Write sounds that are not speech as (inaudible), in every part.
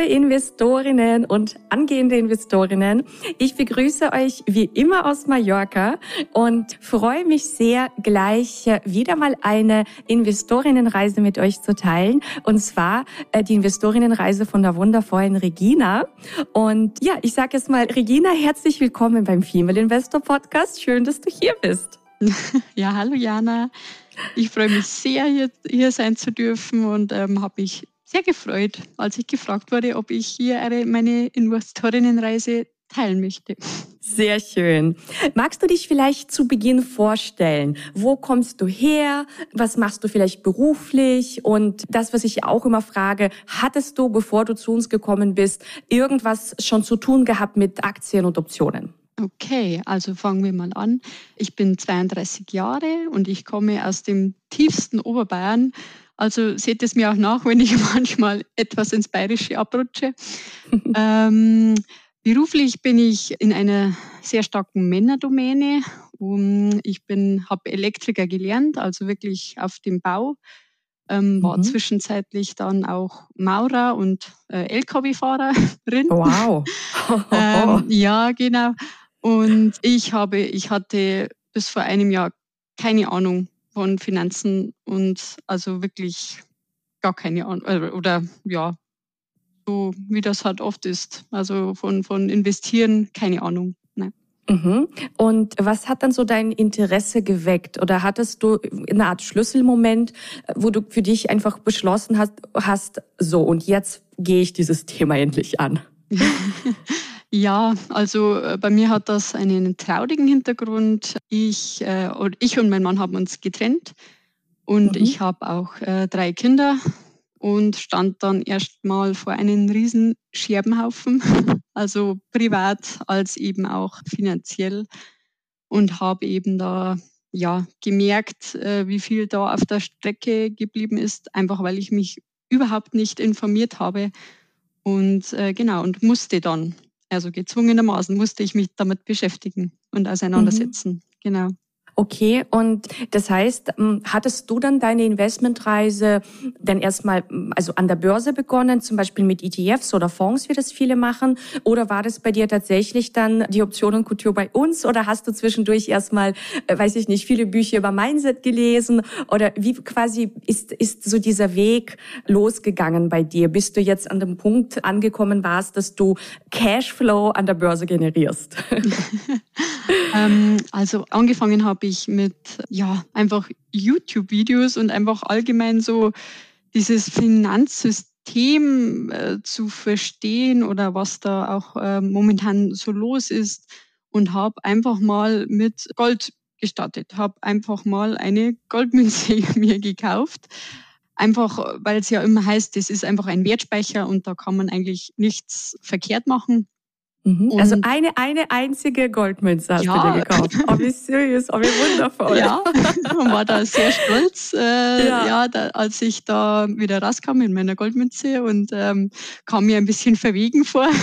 Liebe Investorinnen und angehende Investorinnen. Ich begrüße euch wie immer aus Mallorca und freue mich sehr, gleich wieder mal eine Investorinnenreise mit euch zu teilen. Und zwar äh, die Investorinnenreise von der wundervollen Regina. Und ja, ich sage jetzt mal, Regina, herzlich willkommen beim Female Investor Podcast. Schön, dass du hier bist. (laughs) Ja, hallo Jana. Ich freue mich sehr, hier, hier sein zu dürfen und ähm, habe mich sehr gefreut, als ich gefragt wurde, ob ich hier eine, meine Investorinnenreise teilen möchte. Sehr schön. Magst du dich vielleicht zu Beginn vorstellen? Wo kommst du her? Was machst du vielleicht beruflich? Und das, was ich auch immer frage, hattest du, bevor du zu uns gekommen bist, irgendwas schon zu tun gehabt mit Aktien und Optionen? Okay, also fangen wir mal an. Ich bin 32 Jahre und ich komme aus dem tiefsten Oberbayern also seht es mir auch nach, wenn ich (laughs) manchmal etwas ins Bayerische abrutsche. (laughs) ähm, beruflich bin ich in einer sehr starken Männerdomäne. Ich habe Elektriker gelernt, also wirklich auf dem Bau. Ähm, war mhm. zwischenzeitlich dann auch Maurer und äh, LKW-Fahrerin. Wow. (laughs) ähm, ja, genau. Und ich habe, ich hatte bis vor einem Jahr keine Ahnung, von Finanzen und also wirklich gar keine Ahnung. Äh, oder ja, so wie das halt oft ist. Also von, von investieren, keine Ahnung. Nein. Mhm. Und was hat dann so dein Interesse geweckt? Oder hattest du eine Art Schlüsselmoment, wo du für dich einfach beschlossen hast, hast so und jetzt gehe ich dieses Thema endlich an? (laughs) Ja, also äh, bei mir hat das einen traurigen Hintergrund. Ich, äh, ich und mein Mann haben uns getrennt und mhm. ich habe auch äh, drei Kinder und stand dann erstmal vor einem riesen Scherbenhaufen, (laughs) also privat als eben auch finanziell und habe eben da ja gemerkt, äh, wie viel da auf der Strecke geblieben ist, einfach weil ich mich überhaupt nicht informiert habe und äh, genau und musste dann also gezwungenermaßen musste ich mich damit beschäftigen und auseinandersetzen. Mhm. Genau. Okay, und das heißt, ähm, hattest du dann deine Investmentreise dann erstmal ähm, also an der Börse begonnen, zum Beispiel mit ETFs oder Fonds, wie das viele machen? Oder war das bei dir tatsächlich dann die Optionen Couture bei uns? Oder hast du zwischendurch erstmal, äh, weiß ich nicht, viele Bücher über Mindset gelesen? Oder wie quasi ist, ist so dieser Weg losgegangen bei dir, bis du jetzt an dem Punkt angekommen warst, dass du Cashflow an der Börse generierst? (laughs) ähm, also angefangen habe ich mit ja einfach YouTube-Videos und einfach allgemein so dieses Finanzsystem äh, zu verstehen oder was da auch äh, momentan so los ist und habe einfach mal mit Gold gestartet, habe einfach mal eine Goldmünze (laughs) mir gekauft. Einfach, weil es ja immer heißt, das ist einfach ein Wertspeicher und da kann man eigentlich nichts verkehrt machen. Mhm. Also eine, eine einzige Goldmünze hast ja. du dir gekauft. Oh, wie süß, oh, wie wundervoll. Ja, und war da sehr stolz, äh, ja, ja da, als ich da wieder rauskam mit meiner Goldmünze und ähm, kam mir ein bisschen verwegen vor. (laughs)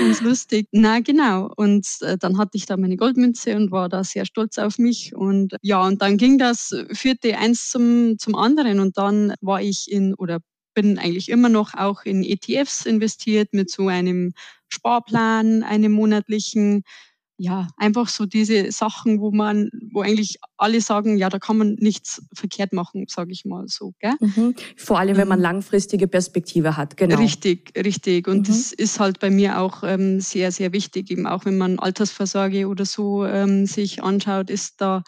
Ganz lustig. Na genau. Und äh, dann hatte ich da meine Goldmünze und war da sehr stolz auf mich. Und ja, und dann ging das, führte eins zum, zum anderen. Und dann war ich in, oder bin eigentlich immer noch auch in ETFs investiert mit so einem Sparplan, einem monatlichen. Ja, einfach so diese Sachen, wo man, wo eigentlich alle sagen, ja, da kann man nichts verkehrt machen, sage ich mal so. Gell? Mhm. Vor allem, wenn man ähm, langfristige Perspektive hat, genau. Richtig, richtig. Und mhm. das ist halt bei mir auch ähm, sehr, sehr wichtig. Eben auch wenn man Altersvorsorge oder so ähm, sich anschaut, ist da,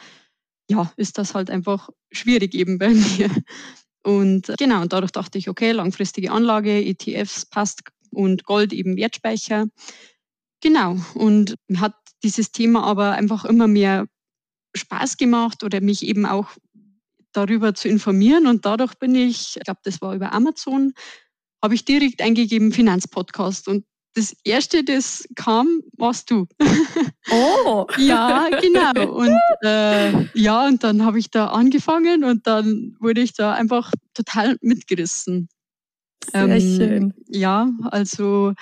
ja, ist das halt einfach schwierig eben bei (laughs) mir. Und äh, genau, und dadurch dachte ich, okay, langfristige Anlage, ETFs passt und Gold eben Wertspeicher. Genau, und hat dieses Thema aber einfach immer mehr Spaß gemacht oder mich eben auch darüber zu informieren. Und dadurch bin ich, ich glaube, das war über Amazon, habe ich direkt eingegeben Finanzpodcast. Und das erste, das kam, warst du. (laughs) Oh. ja, genau. Und äh, ja, und dann habe ich da angefangen und dann wurde ich da einfach total mitgerissen. Sehr ähm, schön. Ja, also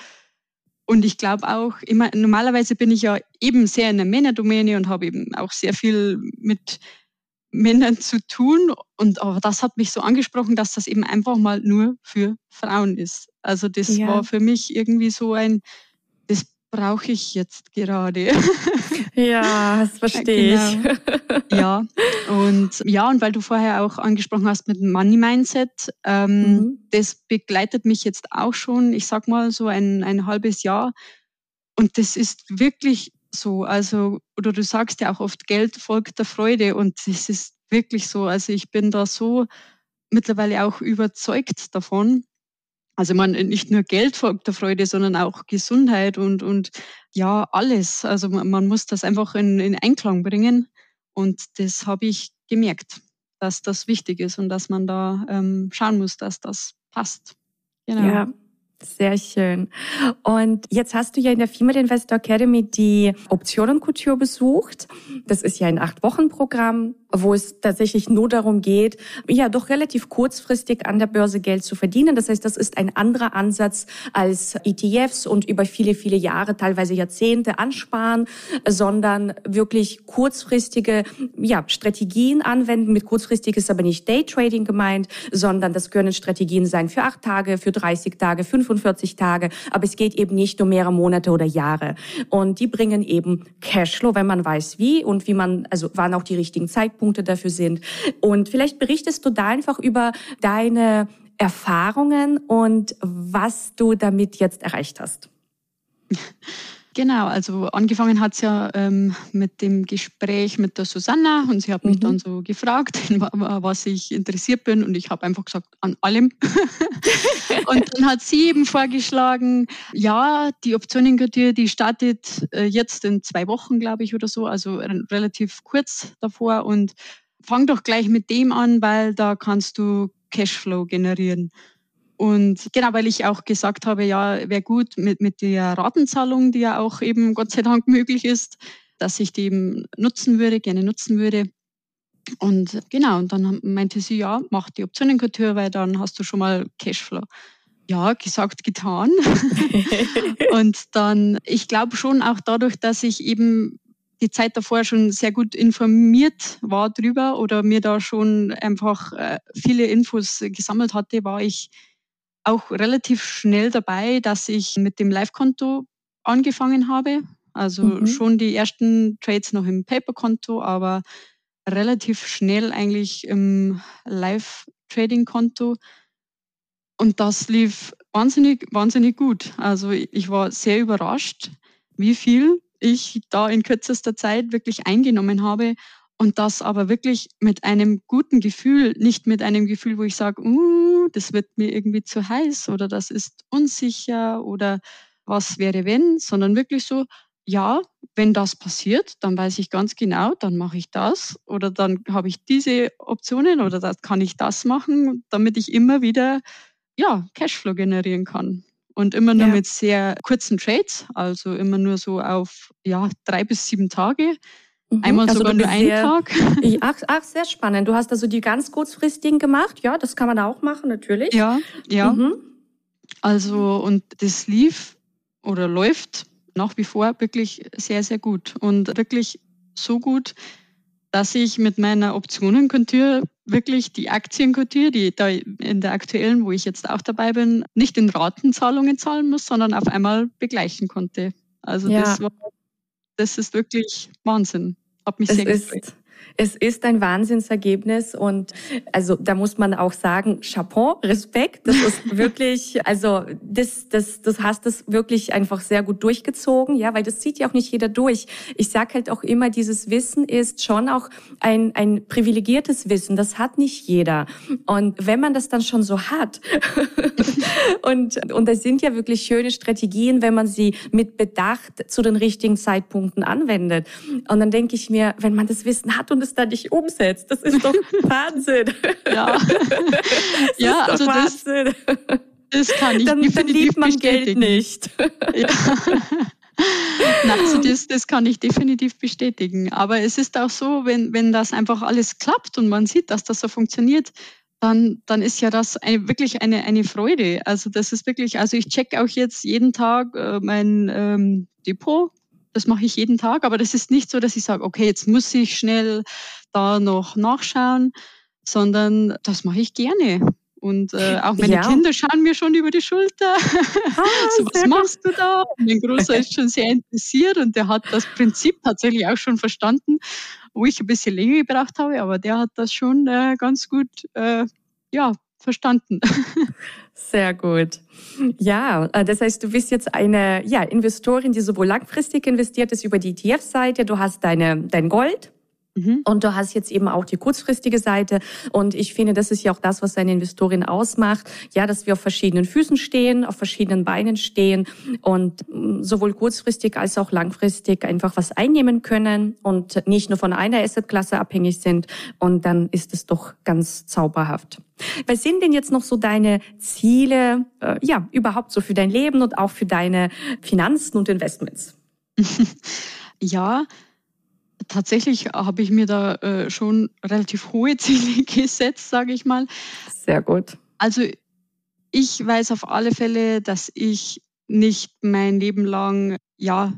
und ich glaube auch, immer, normalerweise bin ich ja eben sehr in der Männerdomäne und habe eben auch sehr viel mit Männern zu tun. Und aber das hat mich so angesprochen, dass das eben einfach mal nur für Frauen ist. Also das ja. war für mich irgendwie so ein, das brauche ich jetzt gerade. (laughs) Ja, das verstehe genau. ich. Ja, und ja, und weil du vorher auch angesprochen hast mit dem Money Mindset, ähm, mhm. das begleitet mich jetzt auch schon, ich sag mal so ein, ein halbes Jahr. Und das ist wirklich so. Also, oder du sagst ja auch oft, Geld folgt der Freude. Und das ist wirklich so. Also ich bin da so mittlerweile auch überzeugt davon. Also man nicht nur Geld folgt der Freude, sondern auch Gesundheit und, und ja, alles. Also man, man muss das einfach in, in Einklang bringen. Und das habe ich gemerkt, dass das wichtig ist und dass man da ähm, schauen muss, dass das passt. Genau. Ja. Sehr schön. Und jetzt hast du ja in der Female Investor Academy die Optionen-Kultur besucht. Das ist ja ein Acht-Wochen-Programm wo es tatsächlich nur darum geht, ja, doch relativ kurzfristig an der Börse Geld zu verdienen. Das heißt, das ist ein anderer Ansatz als ETFs und über viele, viele Jahre, teilweise Jahrzehnte ansparen, sondern wirklich kurzfristige, ja, Strategien anwenden. Mit kurzfristig ist aber nicht Daytrading gemeint, sondern das können Strategien sein für acht Tage, für 30 Tage, 45 Tage. Aber es geht eben nicht um mehrere Monate oder Jahre. Und die bringen eben Cashflow, wenn man weiß wie und wie man, also wann auch die richtigen Zeitpunkte Zeitpunkte dafür sind. Und vielleicht berichtest du da einfach über deine Erfahrungen und was du damit jetzt erreicht hast. (laughs) Genau, also angefangen hat es ja ähm, mit dem Gespräch mit der Susanna und sie hat mich mhm. dann so gefragt, (laughs) was ich interessiert bin und ich habe einfach gesagt, an allem. (laughs) und dann hat sie eben vorgeschlagen, ja, die Optionenkartier, die startet äh, jetzt in zwei Wochen, glaube ich, oder so, also relativ kurz davor und fang doch gleich mit dem an, weil da kannst du Cashflow generieren. Und genau, weil ich auch gesagt habe, ja, wäre gut mit, mit der Ratenzahlung, die ja auch eben Gott sei Dank möglich ist, dass ich die eben nutzen würde, gerne nutzen würde. Und genau, und dann meinte sie, ja, mach die Optionenkultur, weil dann hast du schon mal Cashflow. Ja, gesagt, getan. (laughs) und dann, ich glaube schon auch dadurch, dass ich eben die Zeit davor schon sehr gut informiert war drüber oder mir da schon einfach äh, viele Infos gesammelt hatte, war ich auch relativ schnell dabei, dass ich mit dem Live-Konto angefangen habe. Also mhm. schon die ersten Trades noch im Paper-Konto, aber relativ schnell eigentlich im Live-Trading-Konto. Und das lief wahnsinnig, wahnsinnig gut. Also ich war sehr überrascht, wie viel ich da in kürzester Zeit wirklich eingenommen habe und das aber wirklich mit einem guten Gefühl, nicht mit einem Gefühl, wo ich sage, uh, das wird mir irgendwie zu heiß oder das ist unsicher oder was wäre wenn, sondern wirklich so, ja, wenn das passiert, dann weiß ich ganz genau, dann mache ich das oder dann habe ich diese Optionen oder das kann ich das machen, damit ich immer wieder ja, Cashflow generieren kann. Und immer nur ja. mit sehr kurzen Trades, also immer nur so auf ja, drei bis sieben Tage Mhm. Einmal also sogar nur einen Tag. (laughs) (laughs) ach, ach, sehr spannend. Du hast also die ganz kurzfristigen gemacht. Ja, das kann man auch machen, natürlich. Ja, ja. Mhm. Also, und das lief oder läuft nach wie vor wirklich sehr, sehr gut. Und wirklich so gut, dass ich mit meiner Optionenkultur wirklich die Aktienkultur, die da in der aktuellen, wo ich jetzt auch dabei bin, nicht in Ratenzahlungen zahlen muss, sondern auf einmal begleichen konnte. Also ja. das war das ist wirklich Wahnsinn. Hab mich es sehr gefreut. Ist, es ist ein Wahnsinnsergebnis und also da muss man auch sagen, Chapeau, Respekt. Das ist (laughs) wirklich, also das, das, das hast es wirklich einfach sehr gut durchgezogen, ja, weil das zieht ja auch nicht jeder durch. Ich sag halt auch immer, dieses Wissen ist schon auch ein, ein privilegiertes Wissen. Das hat nicht jeder. Und wenn man das dann schon so hat (laughs) und, und das sind ja wirklich schöne Strategien, wenn man sie mit Bedacht zu den richtigen Zeitpunkten anwendet. Und dann denke ich mir, wenn man das Wissen hat und es dann nicht umsetzt. Das ist doch (laughs) Wahnsinn. Ja, ja also Wahnsinn. Das, Das kann ich dann, dann liebt man bestätigen. Geld nicht. Ja. (laughs) also das, das kann ich definitiv bestätigen. Aber es ist auch so, wenn, wenn das einfach alles klappt und man sieht, dass das so funktioniert, dann, dann ist ja das eine, wirklich eine, eine Freude. Also das ist wirklich, also ich check auch jetzt jeden Tag äh, mein ähm, Depot. Das mache ich jeden Tag, aber das ist nicht so, dass ich sage, okay, jetzt muss ich schnell da noch nachschauen, sondern das mache ich gerne. Und äh, auch meine ja. Kinder schauen mir schon über die Schulter. Ah, (laughs) so, was machst du da? Und mein Großer ist schon sehr interessiert und der hat das Prinzip tatsächlich auch schon verstanden, wo ich ein bisschen länger gebraucht habe, aber der hat das schon äh, ganz gut äh, ja, verstanden. Sehr gut. Ja, äh, das heißt, du bist jetzt eine ja, Investorin, die sowohl langfristig investiert ist über die ETF-Seite, du hast deine, dein Gold, Mhm. Und du hast jetzt eben auch die kurzfristige Seite. Und ich finde, das ist ja auch das, was eine Investorin ausmacht. Ja, dass wir auf verschiedenen Füßen stehen, auf verschiedenen Beinen stehen und mm, sowohl kurzfristig als auch langfristig einfach was einnehmen können und nicht nur von einer Assetklasse abhängig sind. Und dann ist es doch ganz zauberhaft. Was sind denn jetzt noch so deine Ziele, äh, ja, überhaupt so für dein Leben und auch für deine Finanzen und Investments? (laughs) ja, tatsächlich habe ich mir da äh, schon relativ hohe (laughs) Ziele gesetzt, sage ich mal. Sehr gut. Also ich weiß auf alle Fälle, dass ich nicht mein Leben lang ja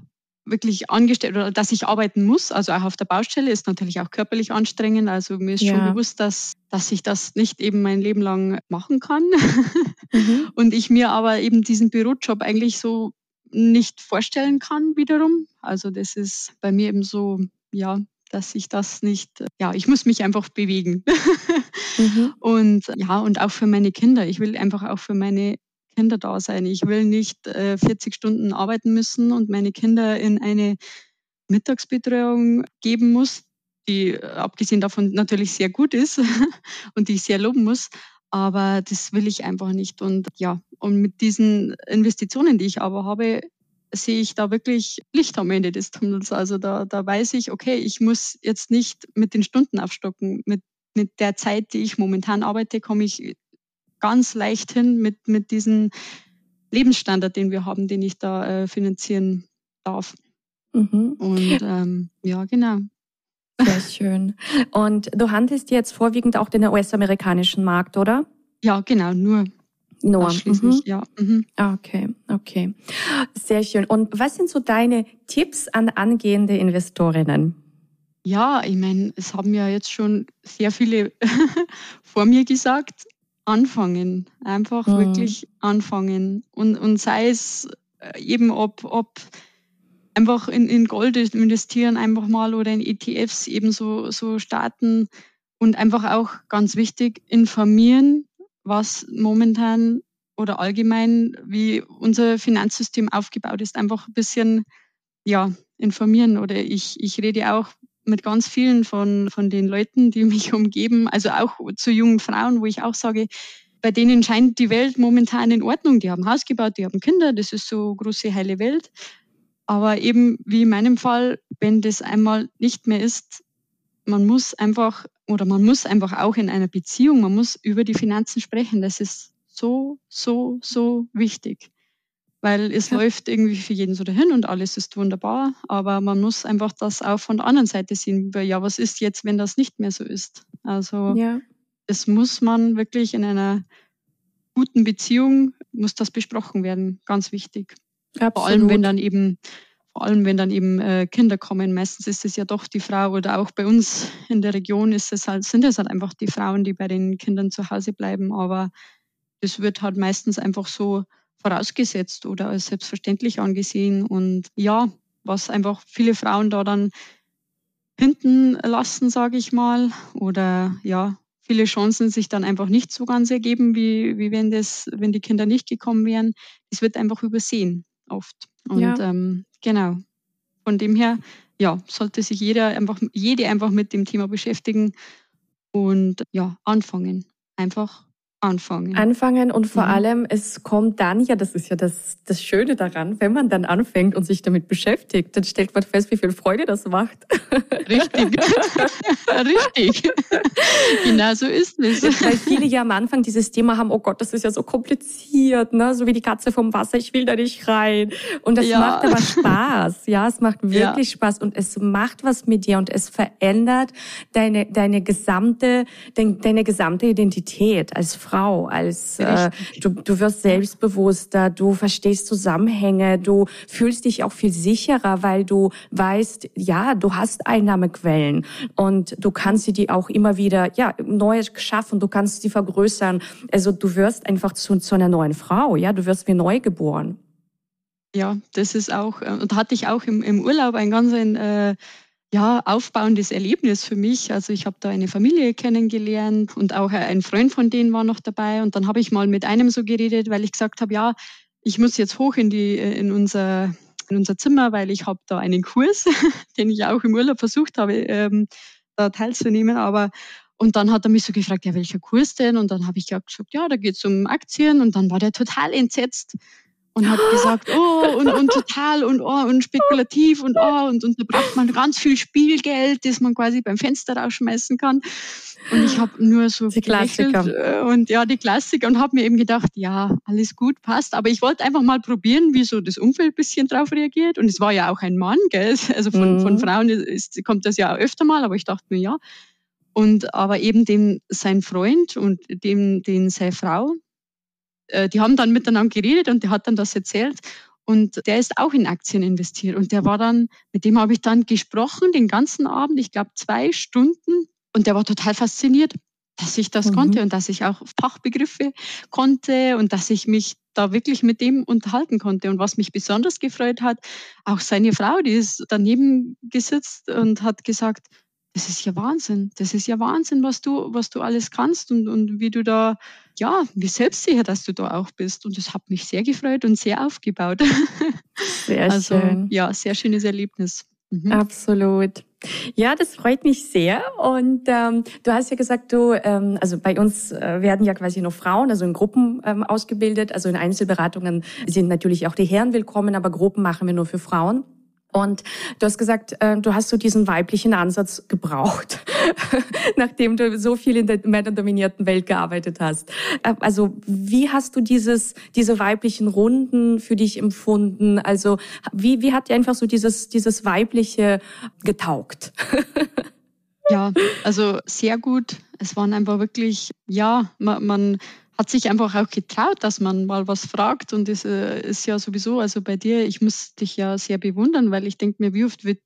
wirklich angestellt oder dass ich arbeiten muss. Also auch auf der Baustelle ist natürlich auch körperlich anstrengend. Also mir ist ja. schon bewusst, dass, dass ich das nicht eben mein Leben lang machen kann. (laughs) Mhm. Und ich mir aber eben diesen Bürojob eigentlich so nicht vorstellen kann wiederum. Also das ist bei mir eben so ja, dass ich das nicht, ja, ich muss mich einfach bewegen. mhm. (laughs) Und ja, und auch für meine Kinder. Ich will einfach auch für meine Kinder da sein. Ich will nicht äh, 40 Stunden arbeiten müssen und meine Kinder in eine Mittagsbetreuung geben muss, die äh, abgesehen davon natürlich sehr gut ist (laughs) und die ich sehr loben muss. Aber das will ich einfach nicht. Und ja, und mit diesen Investitionen, die ich aber habe, sehe ich da wirklich Licht am Ende des Tunnels. Also da, da weiß ich, okay, ich muss jetzt nicht mit den Stunden aufstocken. Mit, mit der Zeit, die ich momentan arbeite, komme ich ganz leicht hin mit, mit diesem Lebensstandard, den wir haben, den ich da äh, finanzieren darf. Mhm. Und ähm, ja, genau. Sehr schön. Und du handelst jetzt vorwiegend auch den US-amerikanischen Markt, oder? Ja, genau, nur nur. Mhm. ja. Mhm. Okay, okay. Sehr schön. Und was sind so deine Tipps an angehende Investorinnen? Ja, ich meine, es haben ja jetzt schon sehr viele (laughs) vor mir gesagt. Anfangen, einfach mhm. wirklich anfangen. Und, und sei es äh, eben, ob, ob einfach in, in Gold investieren, einfach mal oder in ETFs eben so, so starten und einfach auch ganz wichtig, informieren, was momentan oder allgemein, wie unser Finanzsystem aufgebaut ist, einfach ein bisschen ja, informieren. Oder ich, ich rede auch mit ganz vielen von, von den Leuten, die (laughs) mich umgeben, also auch zu jungen Frauen, wo ich auch sage, bei denen scheint die Welt momentan in Ordnung. Die haben Haus gebaut, die haben Kinder, das ist so große heile Welt. Aber eben wie in meinem Fall, wenn das einmal nicht mehr ist, man muss einfach oder man muss einfach auch in einer Beziehung, man muss über die Finanzen sprechen. Das ist so, so, so wichtig. Weil es ja. läuft irgendwie für jeden so dahin und alles ist wunderbar, aber man muss einfach das auch von der anderen Seite sehen. Ja, was ist jetzt, wenn das nicht mehr so ist? Also, ja. das muss man wirklich in einer guten Beziehung, muss das besprochen werden. Ganz wichtig. Absolut. Vor allem, wenn dann eben vor allem wenn dann eben äh, Kinder kommen. Meistens ist es ja doch die Frau oder auch bei uns in der Region ist es halt, sind es halt einfach die Frauen, die bei den Kindern zu Hause bleiben. Aber das wird halt meistens einfach so vorausgesetzt oder als selbstverständlich angesehen. Und ja, was einfach viele Frauen da dann hinten lassen, sage ich mal, oder ja, viele Chancen sich dann einfach nicht so ganz ergeben, wie, wie wenn das, wenn die Kinder nicht gekommen wären. Das wird einfach übersehen oft. Und ja. ähm, genau. Von dem her, ja, sollte sich jeder einfach, jede einfach mit dem Thema beschäftigen und ja, anfangen. Einfach anfangen. Anfangen und vor mhm. allem, es kommt dann ja, das ist ja das, das Schöne daran, wenn man dann anfängt und sich damit beschäftigt, dann stellt man fest, wie viel Freude das macht. Richtig. (laughs) Richtig. genau so ist es. Weil viele ja am Anfang dieses Thema haben, oh Gott, das ist ja so kompliziert, ne? so wie die Katze vom Wasser, ich will da nicht rein. Und das ja. macht aber Spaß. Ja, es macht wirklich ja. Spaß und es macht was mit dir und es verändert deine, deine gesamte, deine, deine gesamte Identität als Frau. Frau, als äh, du, du wirst selbstbewusster, du verstehst Zusammenhänge, du fühlst dich auch viel sicherer, weil du weißt, ja, du hast Einnahmequellen und du kannst sie die auch immer wieder, ja, neu schaffen, du kannst sie vergrößern. Also du wirst einfach zu, zu einer neuen Frau, ja, du wirst wie neu geboren. Ja, das ist auch, äh, und hatte ich auch im, im Urlaub ein ganz ein, äh, ja, aufbauendes Erlebnis für mich. Also ich habe da eine Familie kennengelernt und auch ein Freund von denen war noch dabei. Und dann habe ich mal mit einem so geredet, weil ich gesagt habe, ja, ich muss jetzt hoch in, die, in, unser, in unser Zimmer, weil ich habe da einen Kurs, (laughs) den ich auch im Urlaub versucht habe, ähm, da teilzunehmen. Aber und dann hat er mich so gefragt, ja, welcher Kurs denn? Und dann habe ich gesagt, ja, da geht es um Aktien. Und dann war der total entsetzt und hat (gasps) gesagt, oh, und, und total und oh, und spekulativ und oh, und, und da braucht man ganz viel Spielgeld, das man quasi beim Fenster rausschmeißen kann. Und ich habe nur so die Klassiker. Äh, und ja, die Klassiker und habe mir eben gedacht, ja, alles gut, passt. Aber ich wollte einfach mal probieren, wie so das Umfeld ein bisschen drauf reagiert. Und es war ja auch ein Mann, gell? Also von, mhm. von Frauen ist, kommt das ja öfter mal, aber ich dachte mir, ja. Und aber eben dem sein Freund und dem, den seine Frau, äh, die haben dann miteinander geredet und der hat dann das erzählt. Und der ist auch in Aktien investiert. Und der war dann, mit dem habe ich dann gesprochen den ganzen Abend, ich glaube zwei Stunden. Und der war total fasziniert, dass ich das mhm. konnte und dass ich auch Fachbegriffe konnte und dass ich mich da wirklich mit dem unterhalten konnte. Und was mich besonders gefreut hat, auch seine Frau, die ist daneben gesitzt und hat gesagt, das ist ja Wahnsinn. Das ist ja Wahnsinn, was du, was du alles kannst und, und wie du da, ja, wie selbstsicher, dass du da auch bist. Und das hat mich sehr gefreut und sehr aufgebaut. (laughs) Sehr also, schön. Ja, sehr schönes Erlebnis. Mhm. Absolut. Ja, das freut mich sehr. Und ähm, du hast ja gesagt, du, ähm, also bei uns äh, werden ja quasi nur Frauen, also in Gruppen ähm, ausgebildet. Also in Einzelberatungen sind natürlich auch die Herren willkommen, aber Gruppen machen wir nur für Frauen. Und du hast gesagt, äh, du hast so diesen weiblichen Ansatz gebraucht, (laughs) nachdem du so viel in der männerdominierten Welt gearbeitet hast. Äh, also wie hast du dieses, diese weiblichen Runden für dich empfunden? Also wie, wie hat dir einfach so dieses, dieses weibliche getaugt? (laughs) ja, also sehr gut. Es waren einfach wirklich, ja, man, man hat sich einfach auch getraut, dass man mal was fragt. Und das äh, ist ja sowieso, also bei dir, ich muss dich ja sehr bewundern, weil ich denke mir, wie oft wird,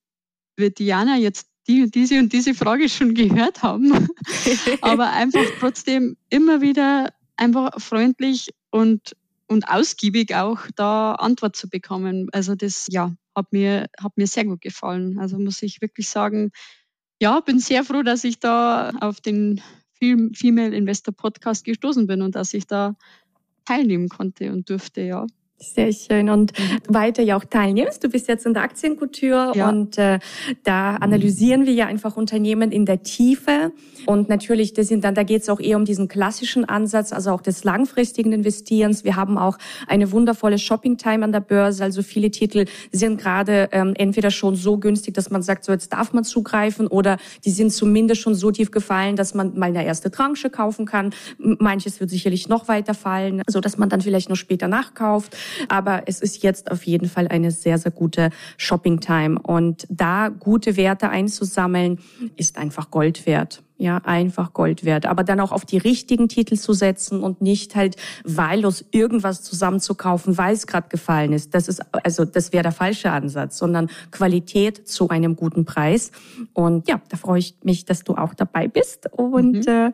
wird Diana jetzt die, diese und diese Frage schon gehört haben. (laughs) Aber einfach trotzdem immer wieder einfach freundlich und, und ausgiebig auch da Antwort zu bekommen. Also das, ja, hat mir, hat mir sehr gut gefallen. Also muss ich wirklich sagen, ja, bin sehr froh, dass ich da auf den Female Investor Podcast gestoßen bin und dass ich da teilnehmen konnte und durfte, ja. Sehr schön. Und mhm. weiter ja auch teilnimmst. Du bist jetzt in der Aktienkultur ja. und äh, da analysieren wir ja einfach Unternehmen in der Tiefe. Und natürlich, das sind dann, da geht es auch eher um diesen klassischen Ansatz, also auch des langfristigen Investierens. Wir haben auch eine wundervolle Shopping-Time an der Börse. Also viele Titel sind gerade ähm, entweder schon so günstig, dass man sagt, so jetzt darf man zugreifen, oder die sind zumindest schon so tief gefallen, dass man mal eine erste Tranche kaufen kann. Manches wird sicherlich noch weiter fallen, so dass man dann vielleicht noch später nachkauft. Aber es ist jetzt auf jeden Fall eine sehr, sehr gute Shopping-Time. Und da gute Werte einzusammeln, ist einfach Gold wert ja, einfach Gold wert. Aber dann auch auf die richtigen Titel zu setzen und nicht halt wahllos irgendwas zusammenzukaufen, weil es gerade gefallen ist. Das ist, also das wäre der falsche Ansatz, sondern Qualität zu einem guten Preis. Und ja, da freue ich mich, dass du auch dabei bist. Und mhm. äh,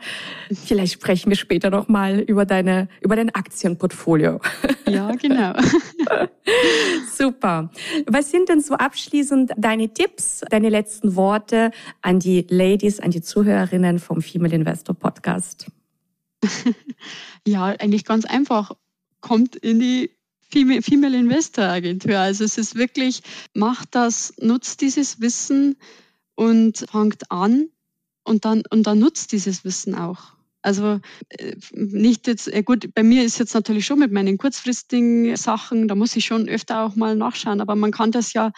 vielleicht sprechen wir später noch mal über deine, über dein Aktienportfolio. Ja, genau. (laughs) Super. Was sind denn so abschließend deine Tipps, deine letzten Worte an die Ladies, an die Zuhörerinnen vom Female Investor Podcast? (laughs) Ja, eigentlich ganz einfach. Kommt in die Female Investor Agentur. Also es ist wirklich, macht das, nutzt dieses Wissen und fangt an und dann, und dann nutzt dieses Wissen auch. Also äh, nicht jetzt, äh, gut, bei mir ist jetzt natürlich schon mit meinen kurzfristigen Sachen, da muss ich schon öfter auch mal nachschauen, aber man kann das ja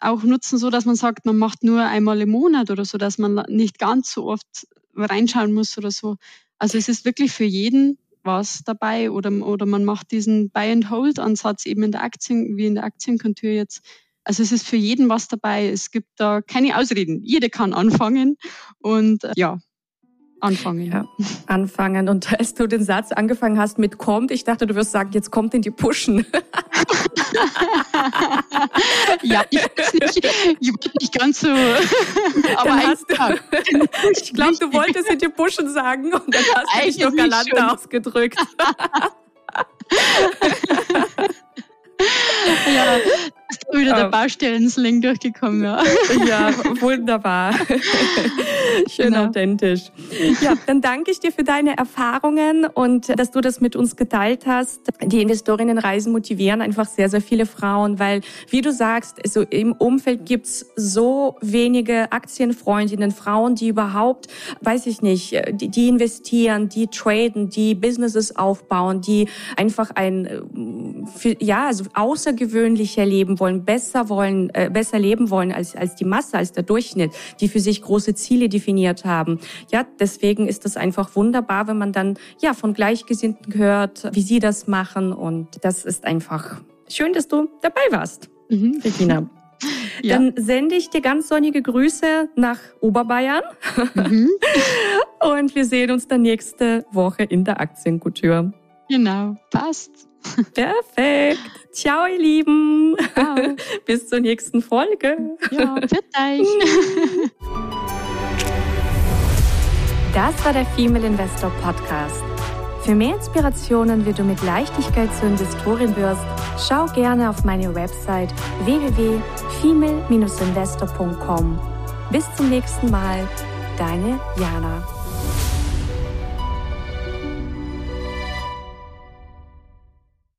auch nutzen, so dass man sagt, man macht nur einmal im Monat oder so, dass man nicht ganz so oft reinschauen muss oder so. Also es ist wirklich für jeden was dabei oder, oder man macht diesen Buy-and-Hold-Ansatz eben in der Aktien, wie in der Aktienkultur jetzt. Also es ist für jeden was dabei. Es gibt da keine Ausreden. Jeder kann anfangen und äh, ja, anfangen. Ja, anfangen. Und als du den Satz angefangen hast mit kommt, ich dachte, du wirst sagen, jetzt kommt in die Pushen. ja, ich weiß nicht, ich bin nicht ganz so. Aber hast du, ich glaube, du wolltest in die Pushen sagen und dann hast du dich noch galanter ausgedrückt. (laughs) ja, ist wieder der Baustellensling durchgekommen, ja. Ja, wunderbar. (laughs) Schön genau. authentisch. Ja, dann danke ich dir für deine Erfahrungen und dass du das mit uns geteilt hast. Die Investorinnenreisen motivieren einfach sehr, sehr viele Frauen, weil, wie du sagst, so im Umfeld gibt's so wenige Aktienfreundinnen, Frauen, die überhaupt, weiß ich nicht, die, die investieren, die traden, die Businesses aufbauen, die einfach ein, ja, also außergewöhnlicher leben wollen, besser wollen, äh, besser leben wollen als, als die Masse, als der Durchschnitt, die für sich große Ziele definiert haben. Ja, deswegen ist das einfach wunderbar, wenn man dann, ja, von Gleichgesinnten hört, wie sie das machen und das ist einfach schön, dass du dabei warst, mhm. Regina. (laughs) Ja. Dann sende ich dir ganz sonnige Grüße nach Oberbayern. Mhm. (laughs) Und wir sehen uns dann nächste Woche in der Aktienkultur. Genau, passt. (laughs) Perfekt. Ciao, ihr Lieben. Ciao. (laughs) Bis zur nächsten Folge. Ja, euch. (laughs) Das war der Female Investor Podcast. Für mehr Inspirationen, wie du mit Leichtigkeit zur Investorin wirst, schau gerne auf meine Website www.female-investor.com. Bis zum nächsten Mal, deine Jana.